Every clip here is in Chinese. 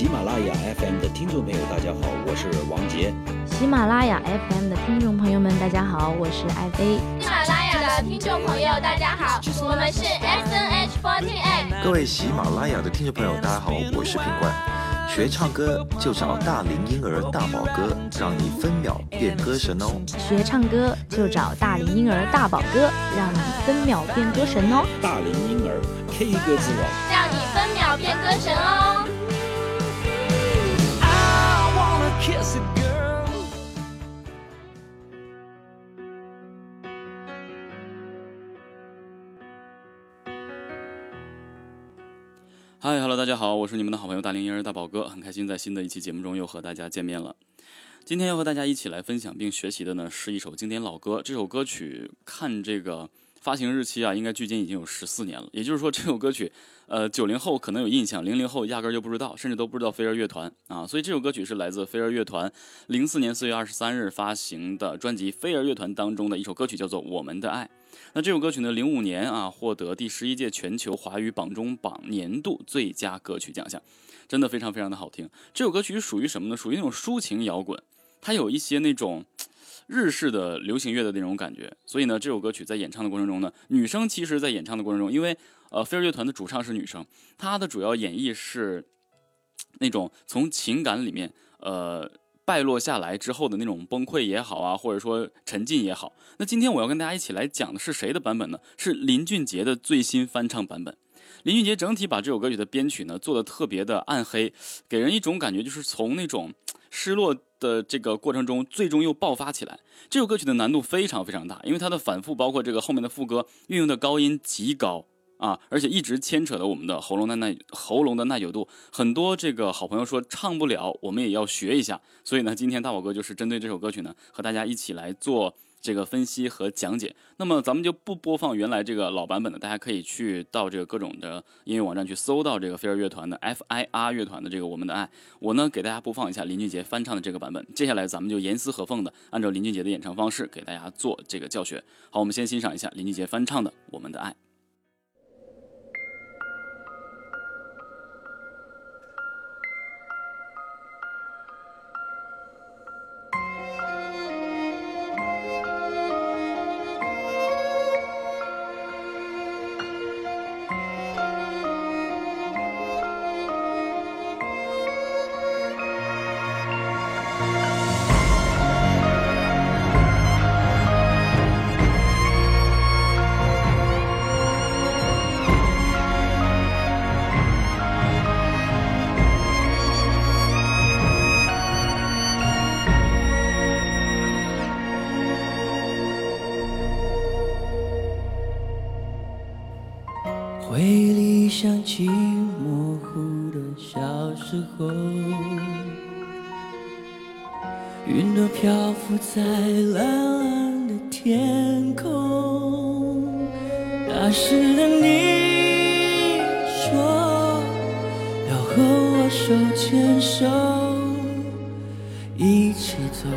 喜马拉雅 FM 的听众朋友，大家好，我是王杰。喜马拉雅 FM 的听众朋友们，大家好，我是艾飞。喜马拉雅的听众朋友，大家好，我们是 S N H 48。各位喜马拉雅的听众朋友，大家好，我是品冠。学唱歌就找大龄婴儿大宝哥，让你分秒变歌神哦。学唱歌就找大龄婴儿大宝哥，让你分秒变歌神哦。大龄婴儿 K 歌之王，让你分秒变歌神哦。嗨，Hello，大家好，我是你们的好朋友大龄婴儿大宝哥，很开心在新的一期节目中又和大家见面了。今天要和大家一起来分享并学习的呢，是一首经典老歌。这首歌曲看这个发行日期啊，应该距今已经有十四年了。也就是说，这首歌曲，呃，九零后可能有印象，零零后压根就不知道，甚至都不知道飞儿乐团啊。所以这首歌曲是来自飞儿乐团零四年四月二十三日发行的专辑《飞儿乐团》当中的一首歌曲，叫做《我们的爱》。那这首歌曲呢，零五年啊获得第十一届全球华语榜中榜年度最佳歌曲奖项，真的非常非常的好听。这首歌曲属于什么呢？属于那种抒情摇滚，它有一些那种日式的流行乐的那种感觉。所以呢，这首歌曲在演唱的过程中呢，女生其实在演唱的过程中，因为呃飞儿乐团的主唱是女生，她的主要演绎是那种从情感里面呃。败落下来之后的那种崩溃也好啊，或者说沉浸也好。那今天我要跟大家一起来讲的是谁的版本呢？是林俊杰的最新翻唱版本。林俊杰整体把这首歌曲的编曲呢做的特别的暗黑，给人一种感觉就是从那种失落的这个过程中，最终又爆发起来。这首歌曲的难度非常非常大，因为它的反复，包括这个后面的副歌运用的高音极高。啊，而且一直牵扯到我们的喉咙的耐喉咙的耐久度，很多这个好朋友说唱不了，我们也要学一下。所以呢，今天大宝哥就是针对这首歌曲呢，和大家一起来做这个分析和讲解。那么咱们就不播放原来这个老版本的，大家可以去到这个各种的音乐网站去搜到这个飞儿乐团的 F I R 乐团的这个我们的爱。我呢给大家播放一下林俊杰翻唱的这个版本。接下来咱们就严丝合缝的按照林俊杰的演唱方式给大家做这个教学。好，我们先欣赏一下林俊杰翻唱的我们的爱。候，云朵漂浮在蓝蓝的天空。那时的你说要和我手牵手，一起走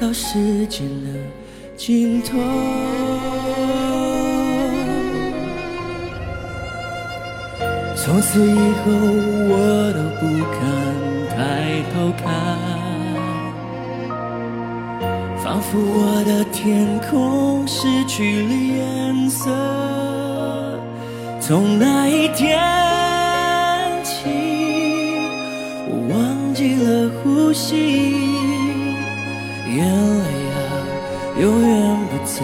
到世界的尽头。从此以后，我都不敢抬头看，仿佛我的天空失去了颜色。从那一天起，我忘记了呼吸，眼泪啊，永远不再，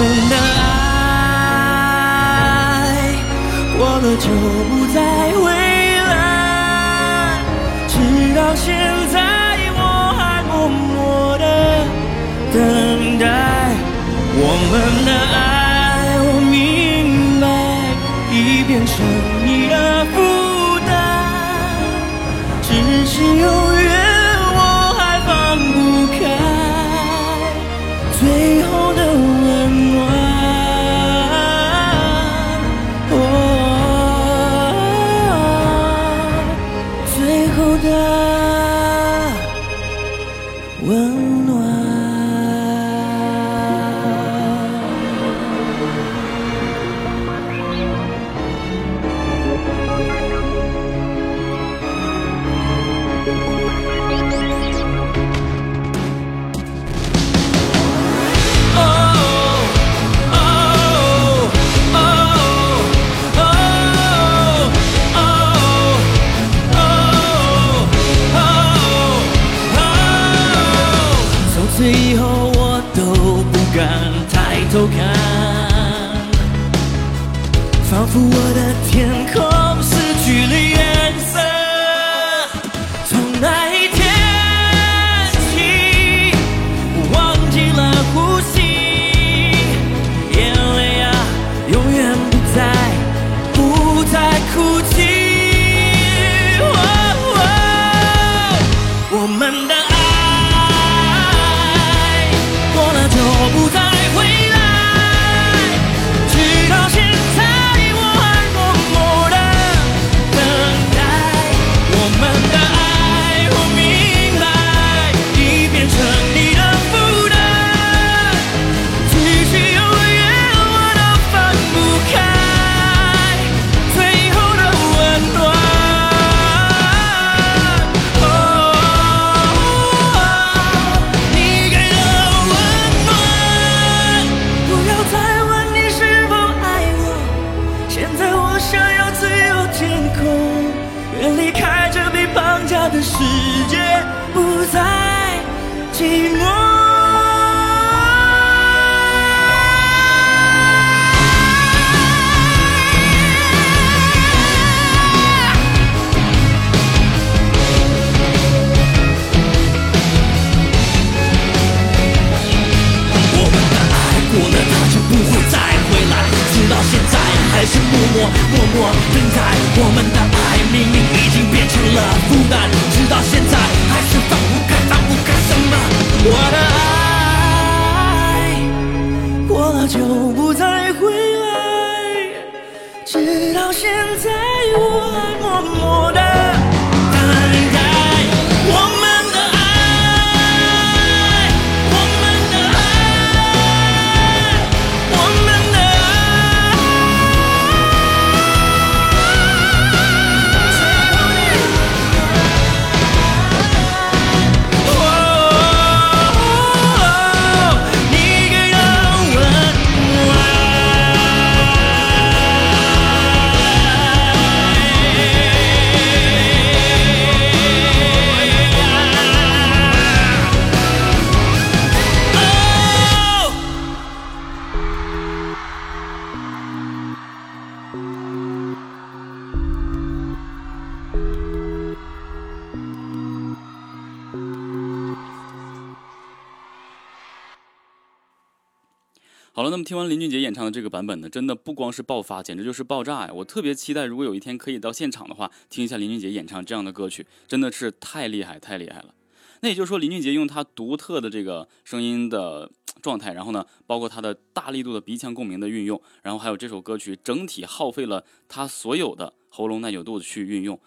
我们的爱过了就不再回来，直到现在我还默默的等待。我们的爱，我明白已变成你的负担，只是永我们的爱明明已经变成了负担，直到现在还是放不开，放不开什么？我的爱过了就不再回来，直到现在我还默默的好了，那么听完林俊杰演唱的这个版本呢，真的不光是爆发，简直就是爆炸呀！我特别期待，如果有一天可以到现场的话，听一下林俊杰演唱这样的歌曲，真的是太厉害，太厉害了。那也就是说，林俊杰用他独特的这个声音的状态，然后呢，包括他的大力度的鼻腔共鸣的运用，然后还有这首歌曲整体耗费了他所有的喉咙耐久度去运用，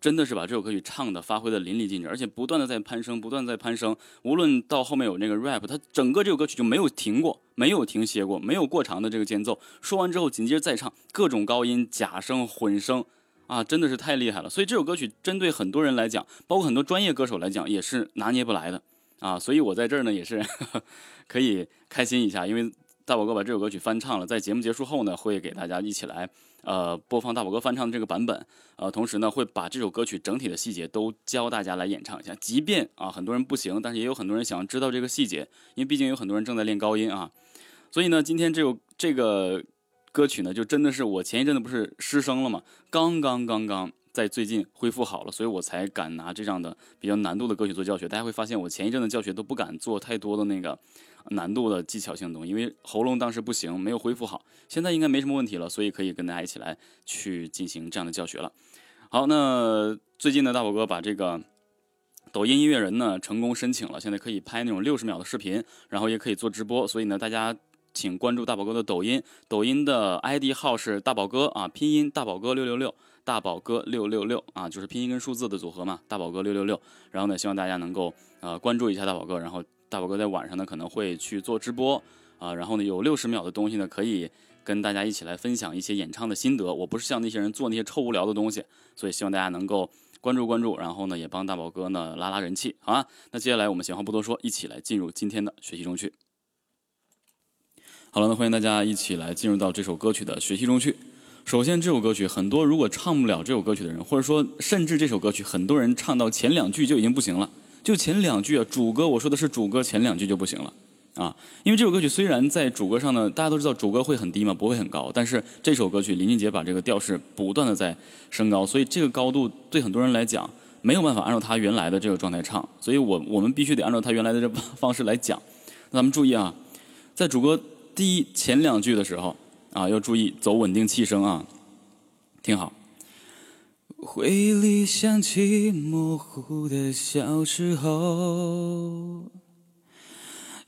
真的是把这首歌曲唱的发挥的淋漓尽致，而且不断的在攀升，不断在攀升。无论到后面有那个 rap，它整个这首歌曲就没有停过，没有停歇过，没有过长的这个间奏。说完之后紧接着再唱，各种高音、假声、混声。啊，真的是太厉害了！所以这首歌曲针对很多人来讲，包括很多专业歌手来讲，也是拿捏不来的啊。所以我在这儿呢，也是 可以开心一下，因为大宝哥把这首歌曲翻唱了，在节目结束后呢，会给大家一起来呃播放大宝哥翻唱的这个版本，呃，同时呢会把这首歌曲整体的细节都教大家来演唱一下。即便啊很多人不行，但是也有很多人想知道这个细节，因为毕竟有很多人正在练高音啊。所以呢，今天这首这个。歌曲呢，就真的是我前一阵子不是失声了嘛，刚刚刚刚在最近恢复好了，所以我才敢拿这样的比较难度的歌曲做教学。大家会发现，我前一阵的教学都不敢做太多的那个难度的技巧性的东西，因为喉咙当时不行，没有恢复好。现在应该没什么问题了，所以可以跟大家一起来去进行这样的教学了。好，那最近呢，大宝哥把这个抖音音乐人呢成功申请了，现在可以拍那种六十秒的视频，然后也可以做直播，所以呢，大家。请关注大宝哥的抖音，抖音的 ID 号是大宝哥啊，拼音大宝哥六六六，大宝哥六六六啊，就是拼音跟数字的组合嘛，大宝哥六六六。然后呢，希望大家能够呃关注一下大宝哥，然后大宝哥在晚上呢可能会去做直播啊，然后呢有六十秒的东西呢可以跟大家一起来分享一些演唱的心得。我不是像那些人做那些臭无聊的东西，所以希望大家能够关注关注，然后呢也帮大宝哥呢拉拉人气，好啊。那接下来我们闲话不多说，一起来进入今天的学习中去。好了，那欢迎大家一起来进入到这首歌曲的学习中去。首先，这首歌曲很多如果唱不了这首歌曲的人，或者说甚至这首歌曲很多人唱到前两句就已经不行了，就前两句啊，主歌我说的是主歌前两句就不行了啊。因为这首歌曲虽然在主歌上呢，大家都知道主歌会很低嘛，不会很高，但是这首歌曲林俊杰把这个调式不断的在升高，所以这个高度对很多人来讲没有办法按照他原来的这个状态唱，所以我我们必须得按照他原来的这方式来讲。那咱们注意啊，在主歌。第一前两句的时候啊，要注意走稳定气声啊，听好。回忆里想起模糊的小时候，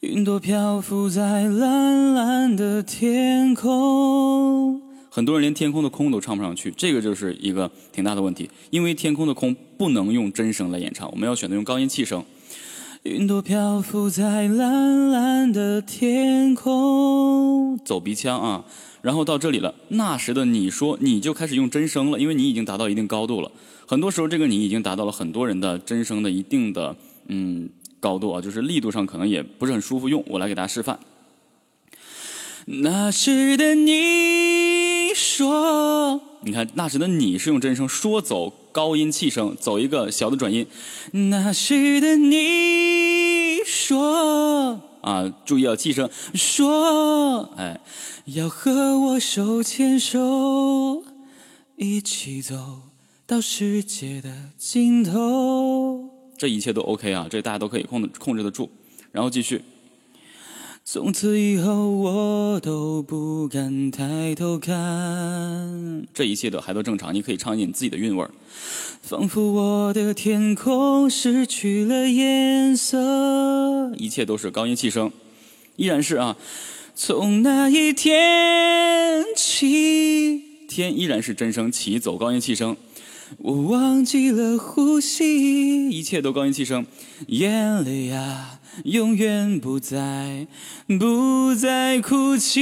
云朵漂浮在蓝蓝的天空。很多人连天空的空都唱不上去，这个就是一个挺大的问题，因为天空的空不能用真声来演唱，我们要选择用高音气声。云朵漂浮在蓝蓝的天空，走鼻腔啊，然后到这里了。那时的你说，你就开始用真声了，因为你已经达到一定高度了。很多时候，这个你已经达到了很多人的真声的一定的嗯高度啊，就是力度上可能也不是很舒服用。我来给大家示范。那时的你说，你看那时的你是用真声，说走。高音气声，走一个小的转音。那时的你说啊，注意要气声说，哎，要和我手牵手，一起走到世界的尽头。这一切都 OK 啊，这大家都可以控制控制得住。然后继续。从此以后，我都不敢抬头看。这一切都还都正常，你可以唱进你自己的韵味儿。仿佛我的天空失去了颜色，一切都是高音气声，依然是啊。从那一天起，天依然是真声起，走高音气声。我忘记了呼吸，一切都高音气声，眼泪啊。永远不再不再哭泣。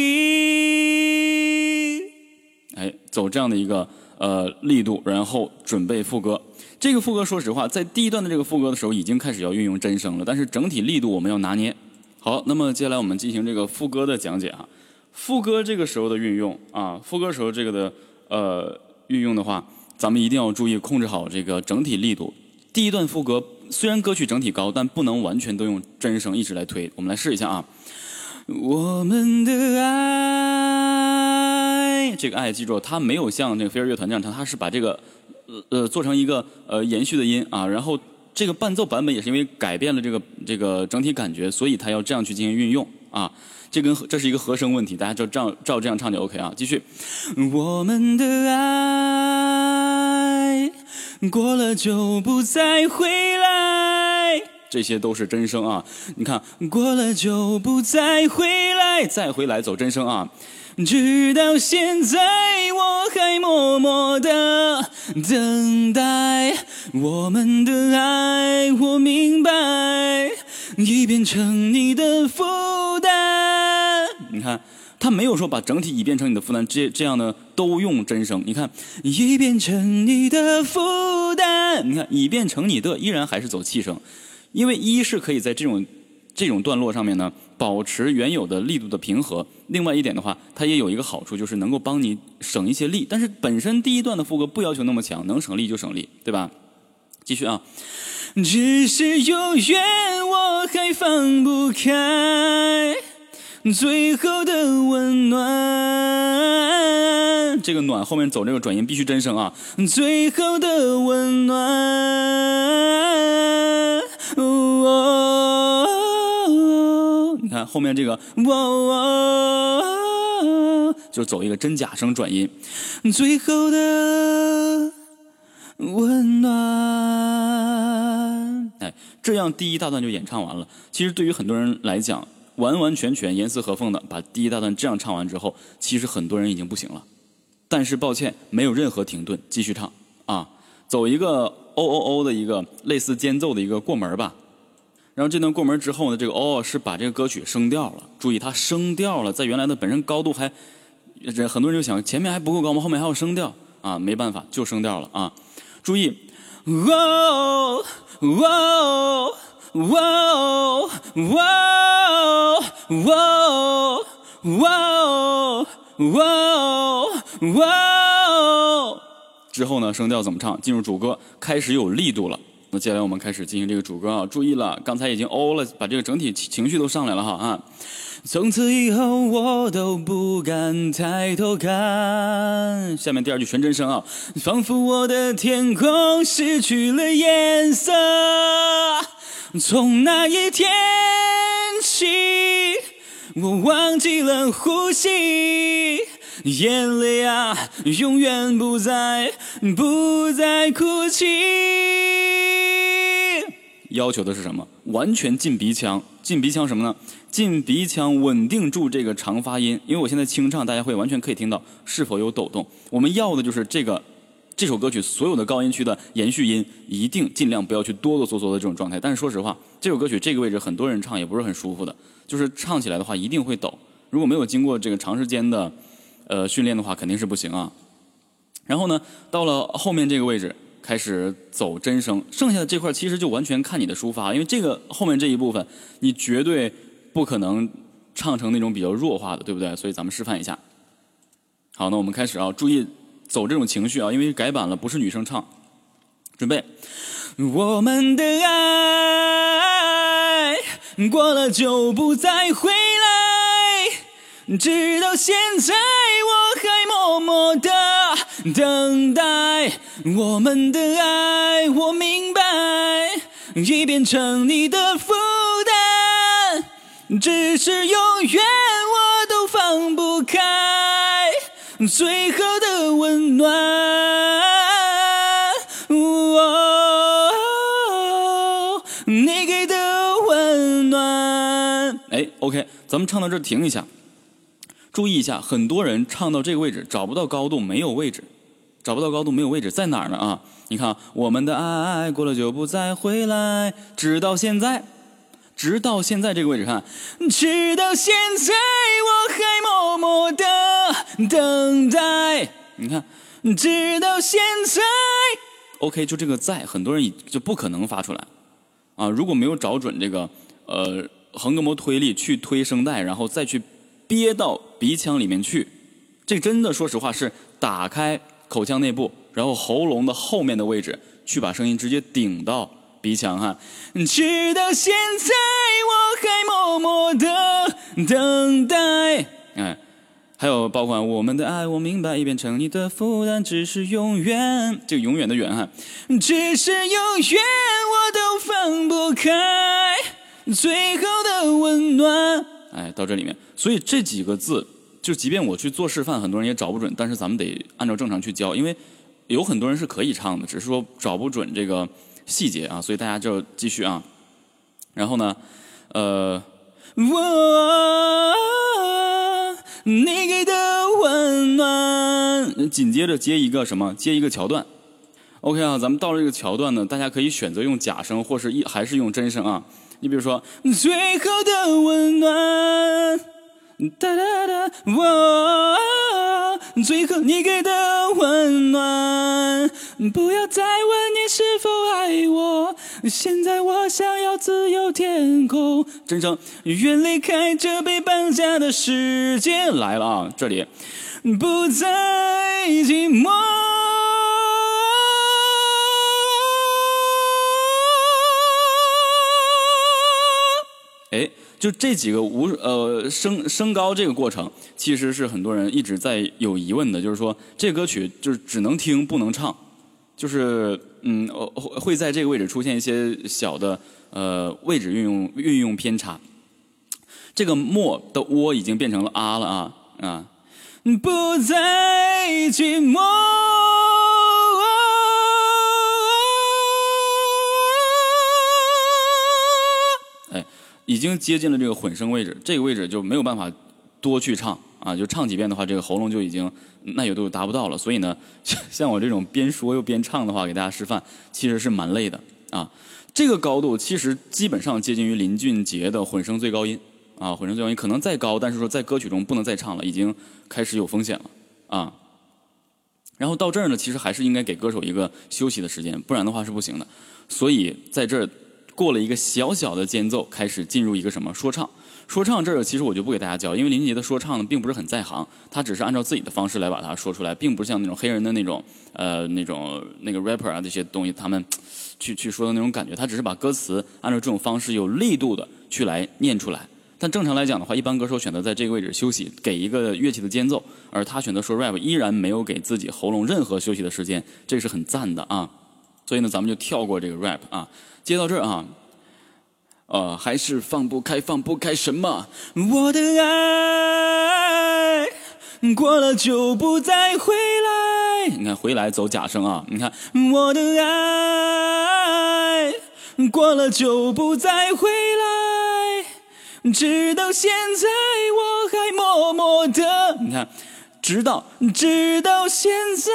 哎，走这样的一个呃力度，然后准备副歌。这个副歌，说实话，在第一段的这个副歌的时候，已经开始要运用真声了。但是整体力度我们要拿捏好。那么接下来我们进行这个副歌的讲解啊。副歌这个时候的运用啊，副歌时候这个的呃运用的话，咱们一定要注意控制好这个整体力度。第一段副歌。虽然歌曲整体高，但不能完全都用真声一直来推。我们来试一下啊！我们的爱，这个爱记住，它没有像那个飞儿乐团这样唱，它是把这个呃呃做成一个呃延续的音啊。然后这个伴奏版本也是因为改变了这个这个整体感觉，所以它要这样去进行运用啊。这跟这是一个和声问题，大家就照照这样唱就 OK 啊。继续，我们的爱。过了就不再回来，这些都是真声啊！你看，过了就不再回来，再回来走真声啊！直到现在，我还默默的等待我们的爱，我明白，已变成你的负担。你看。他没有说把整体已变成你的负担，这这样呢都用真声。你看，已变成你的负担。你看，已变成你的，依然还是走气声，因为一是可以在这种这种段落上面呢保持原有的力度的平和。另外一点的话，它也有一个好处，就是能够帮你省一些力。但是本身第一段的副歌不要求那么强，能省力就省力，对吧？继续啊，只是永远我还放不开。最后的温暖，这个暖后面走这个转音必须真声啊！最后的温暖，哦你看后面这个哦，就走一个真假声转音。最后的温暖，这样第一大段就演唱完了。其实对于很多人来讲，完完全全严丝合缝的把第一大段这样唱完之后，其实很多人已经不行了。但是抱歉，没有任何停顿，继续唱啊，走一个 o o o 的一个类似间奏的一个过门吧。然后这段过门之后呢，这个 o 是把这个歌曲升调了。注意它升调了，在原来的本身高度还，很多人就想前面还不够高吗？后面还要升调啊？没办法，就升调了啊！注意，o o 哇哇哇哇哇哇！之后呢，声调怎么唱？进入主歌，开始有力度了。接下来我们开始进行这个主歌啊！注意了，刚才已经哦了，把这个整体情绪都上来了哈啊！从此以后，我都不敢抬头看。下面第二句全真声啊！仿佛我的天空失去了颜色。从那一天起，我忘记了呼吸，眼泪啊，永远不再不再哭泣。要求的是什么？完全进鼻腔，进鼻腔什么呢？进鼻腔稳定住这个长发音。因为我现在清唱，大家会完全可以听到是否有抖动。我们要的就是这个。这首歌曲所有的高音区的延续音一定尽量不要去哆哆嗦嗦的这种状态。但是说实话，这首歌曲这个位置很多人唱也不是很舒服的，就是唱起来的话一定会抖。如果没有经过这个长时间的呃训练的话，肯定是不行啊。然后呢，到了后面这个位置开始走真声，剩下的这块其实就完全看你的抒发，因为这个后面这一部分你绝对不可能唱成那种比较弱化的，对不对？所以咱们示范一下。好，那我们开始啊，注意。走这种情绪啊，因为改版了，不是女生唱，准备，我们的爱过了就不再回，直到现在我还默默的等待。我们的爱，我明白，已变成你的负担，只是永远我都放不开最后的温暖。哦，你给的温暖。哎，OK，咱们唱到这儿停一下，注意一下，很多人唱到这个位置找不到高度，没有位置，找不到高度，没有位置，在哪儿呢？啊，你看，我们的爱过了就不再回来，直到现在，直到现在这个位置看，直到现在我还默默的等待。你看，直到现在。OK，就这个在，很多人就不可能发出来啊！如果没有找准这个呃横膈膜推力去推声带，然后再去憋到鼻腔里面去，这真的说实话是打开口腔内部，然后喉咙的后面的位置去把声音直接顶到鼻腔哈。直到现在我还默默的等待，哎。还有包括我们的爱，我明白已变成你的负担，只是永远，这个永远的远哈，只是永远我都放不开最后的温暖。哎，到这里面，所以这几个字，就即便我去做示范，很多人也找不准，但是咱们得按照正常去教，因为有很多人是可以唱的，只是说找不准这个细节啊，所以大家就继续啊。然后呢，呃，我。你给的温暖，紧接着接一个什么？接一个桥段。OK 啊，咱们到了这个桥段呢，大家可以选择用假声，或是一还是用真声啊。你比如说，最后的温暖，哒哒哒，我。最后你给的温暖，不要再问你是否爱我。现在我想要自由天空，真诚，愿离开这被绑架的世界。来了啊，这里不再寂寞。哎。就这几个无呃升升高这个过程，其实是很多人一直在有疑问的，就是说这歌曲就是只能听不能唱，就是嗯会会在这个位置出现一些小的呃位置运用运用偏差。这个莫的窝已经变成了啊了啊啊，不再寂寞。已经接近了这个混声位置，这个位置就没有办法多去唱啊，就唱几遍的话，这个喉咙就已经耐久度达不到了。所以呢，像我这种边说又边唱的话，给大家示范其实是蛮累的啊。这个高度其实基本上接近于林俊杰的混声最高音啊，混声最高音可能再高，但是说在歌曲中不能再唱了，已经开始有风险了啊。然后到这儿呢，其实还是应该给歌手一个休息的时间，不然的话是不行的。所以在这儿。过了一个小小的间奏，开始进入一个什么说唱？说唱这儿其实我就不给大家教，因为林俊杰的说唱呢并不是很在行，他只是按照自己的方式来把它说出来，并不是像那种黑人的那种呃那种那个 rapper 啊这些东西他们去去说的那种感觉，他只是把歌词按照这种方式有力度的去来念出来。但正常来讲的话，一般歌手选择在这个位置休息，给一个乐器的间奏，而他选择说 rap，依然没有给自己喉咙任何休息的时间，这是很赞的啊。所以呢，咱们就跳过这个 rap 啊。接到这儿啊，呃，还是放不开，放不开什么？我的爱过了就不再回来。你看，回来走假声啊。你看，我的爱过了就不再回来，直到现在我还默默的。你看。直到直到现在，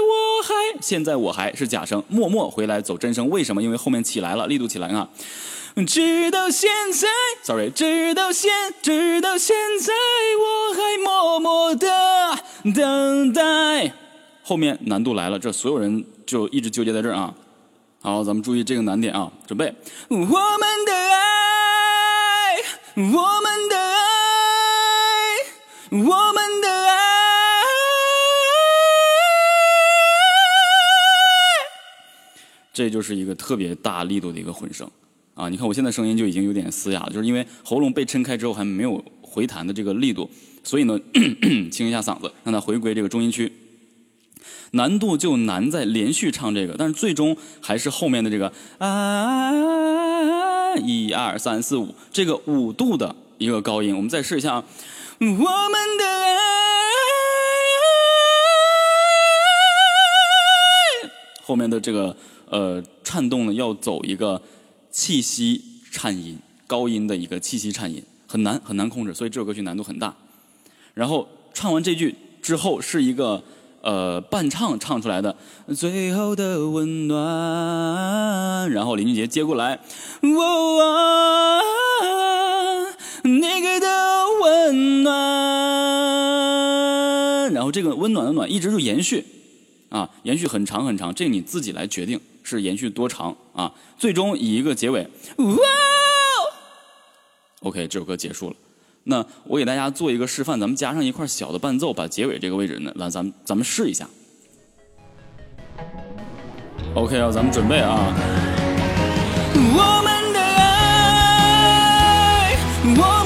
我还现在我还是假声，默默回来走真声。为什么？因为后面起来了，力度起来啊！直到现在，sorry，直到现直到现在，我还默默的等待。后面难度来了，这所有人就一直纠结在这儿啊。好，咱们注意这个难点啊，准备，我们的爱，我们的爱，我这就是一个特别大力度的一个混声啊！你看我现在声音就已经有点嘶哑了，就是因为喉咙被撑开之后还没有回弹的这个力度，所以呢，清一下嗓子，让它回归这个中音区。难度就难在连续唱这个，但是最终还是后面的这个啊，一二三四五，这个五度的一个高音，我们再试一下啊，我们的爱，后面的这个呃颤动呢，要走一个气息颤音，高音的一个气息颤音，很难很难控制，所以这首歌曲难度很大。然后唱完这句之后是一个。呃，伴唱唱出来的最后的温暖，然后林俊杰接过来，哦，你给的温暖，然后这个温暖的暖一直就延续，啊，延续很长很长，这个你自己来决定是延续多长啊，最终以一个结尾，哇，OK，这首歌结束了。那我给大家做一个示范，咱们加上一块小的伴奏，把结尾这个位置呢，来咱们咱们试一下。OK 啊，咱们准备啊。我们的爱，我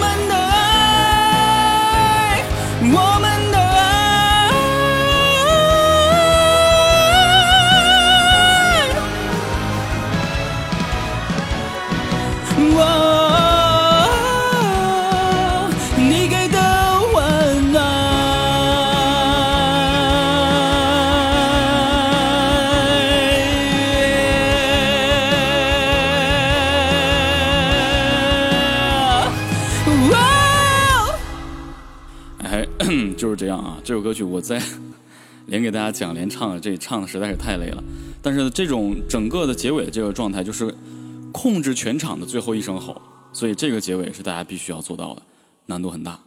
这样啊！这首歌曲我在 连给大家讲连唱，这唱的实在是太累了。但是这种整个的结尾的这个状态，就是控制全场的最后一声吼，所以这个结尾是大家必须要做到的，难度很大。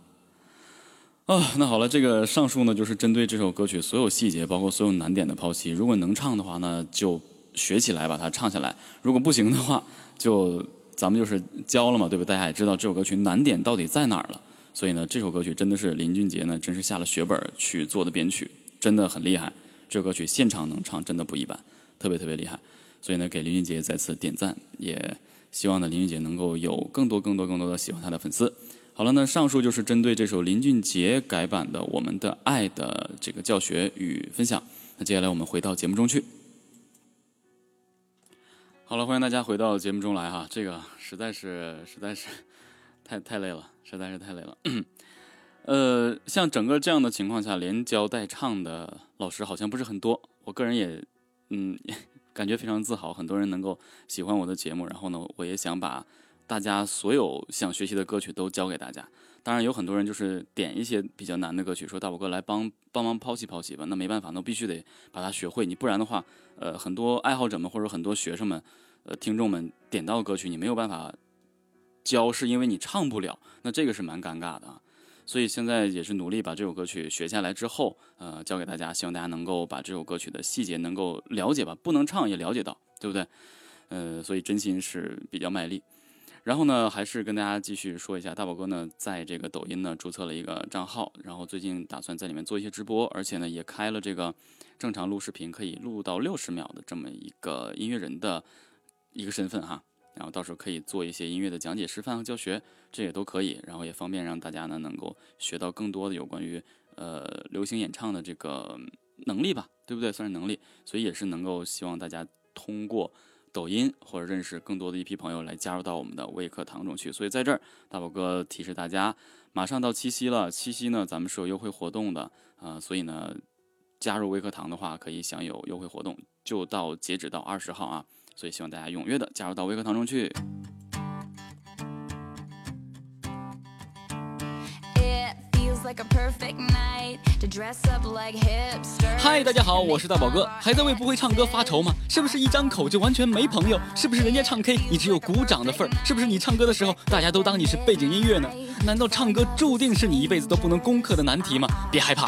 啊，那好了，这个上述呢就是针对这首歌曲所有细节，包括所有难点的剖析。如果能唱的话呢，就学起来把它唱下来；如果不行的话，就咱们就是教了嘛，对吧？大家也知道这首歌曲难点到底在哪儿了。所以呢，这首歌曲真的是林俊杰呢，真是下了血本去做的编曲，真的很厉害。这首歌曲现场能唱，真的不一般，特别特别厉害。所以呢，给林俊杰再次点赞，也希望呢林俊杰能够有更多更多更多的喜欢他的粉丝。好了，那上述就是针对这首林俊杰改版的《我们的爱》的这个教学与分享。那接下来我们回到节目中去。好了，欢迎大家回到节目中来哈，这个实在是实在是 太太累了。实在是太累了，呃，像整个这样的情况下，连教带唱的老师好像不是很多。我个人也，嗯，感觉非常自豪，很多人能够喜欢我的节目。然后呢，我也想把大家所有想学习的歌曲都教给大家。当然，有很多人就是点一些比较难的歌曲，说大宝哥来帮帮忙剖析剖析吧。那没办法，那必须得把它学会。你不然的话，呃，很多爱好者们或者很多学生们、呃，听众们点到歌曲，你没有办法。教是因为你唱不了，那这个是蛮尴尬的，所以现在也是努力把这首歌曲学下来之后，呃，教给大家，希望大家能够把这首歌曲的细节能够了解吧，不能唱也了解到，对不对？呃，所以真心是比较卖力。然后呢，还是跟大家继续说一下，大宝哥呢在这个抖音呢注册了一个账号，然后最近打算在里面做一些直播，而且呢也开了这个正常录视频可以录到六十秒的这么一个音乐人的一个身份哈。然后到时候可以做一些音乐的讲解、示范和教学，这也都可以。然后也方便让大家呢能够学到更多的有关于呃流行演唱的这个能力吧，对不对？算是能力，所以也是能够希望大家通过抖音或者认识更多的一批朋友来加入到我们的微课堂中去。所以在这儿，大宝哥提示大家，马上到七夕了，七夕呢咱们是有优惠活动的啊，所以呢加入微课堂的话可以享有优惠活动，就到截止到二十号啊。所以希望大家踊跃的加入到微课堂中去。嗨，大家好，我是大宝哥，还在为不会唱歌发愁吗？是不是一张口就完全没朋友？是不是人家唱 K 你只有鼓掌的份儿？是不是你唱歌的时候大家都当你是背景音乐呢？难道唱歌注定是你一辈子都不能攻克的难题吗？别害怕。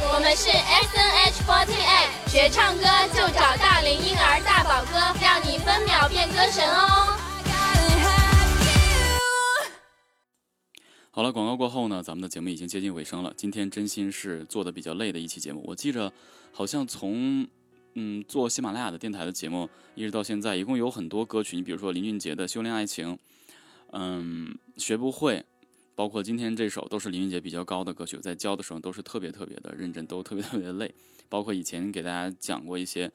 我们是 S N H 48，学唱歌就找大龄婴儿大宝哥，让你分秒变歌神哦。好了，广告过后呢，咱们的节目已经接近尾声了。今天真心是做的比较累的一期节目。我记着，好像从嗯做喜马拉雅的电台的节目，一直到现在，一共有很多歌曲。你比如说林俊杰的《修炼爱情》，嗯，学不会。包括今天这首都是林俊杰比较高的歌曲，在教的时候都是特别特别的认真，都特别特别的累。包括以前给大家讲过一些，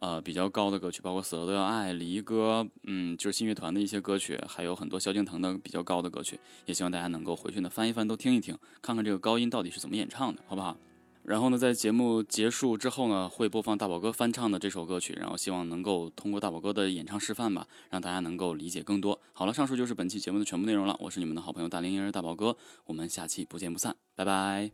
呃比较高的歌曲，包括死了都要爱、离歌，嗯，就是信乐团的一些歌曲，还有很多萧敬腾的比较高的歌曲，也希望大家能够回去呢翻一翻，都听一听，看看这个高音到底是怎么演唱的，好不好？然后呢，在节目结束之后呢，会播放大宝哥翻唱的这首歌曲，然后希望能够通过大宝哥的演唱示范吧，让大家能够理解更多。好了，上述就是本期节目的全部内容了。我是你们的好朋友大龄婴儿大宝哥，我们下期不见不散，拜拜。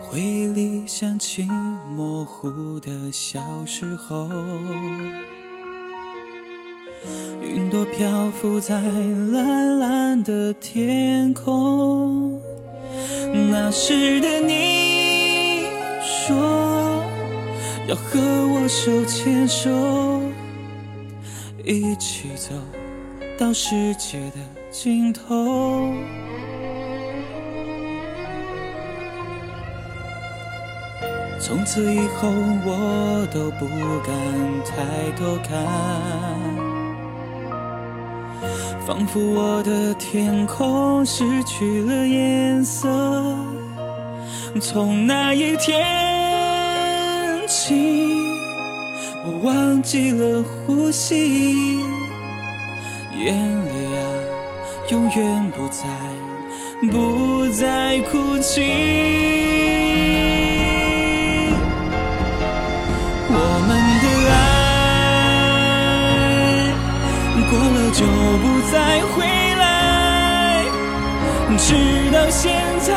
回忆里想起模糊的小时候，云朵漂浮在蓝蓝的天空。那时的你说要和我手牵手，一起走到世界的尽头。从此以后，我都不敢抬头看。仿佛我的天空失去了颜色，从那一天起，我忘记了呼吸，眼泪啊，永远不再，不再哭泣。就不再回来，直到现在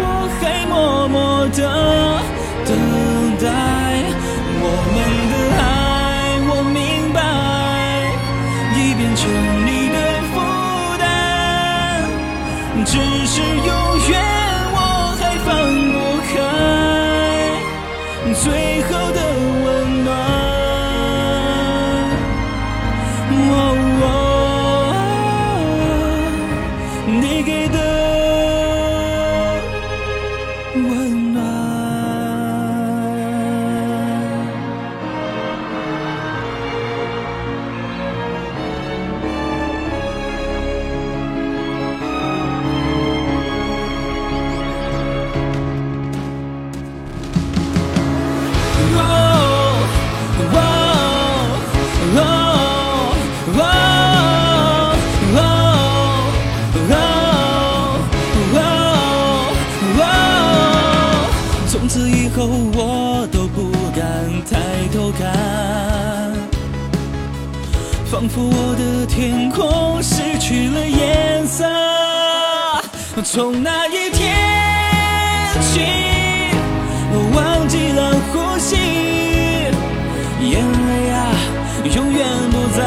我还默默的等仿佛我的天空失去了颜色，从那一天起，我忘记了呼吸，眼泪啊，永远不再，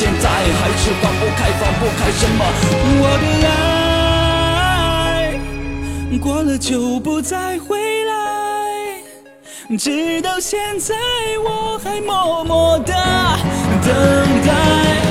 现在还是放不开放不开什么，我的爱过了就不再回来，直到现在我还默默的等待。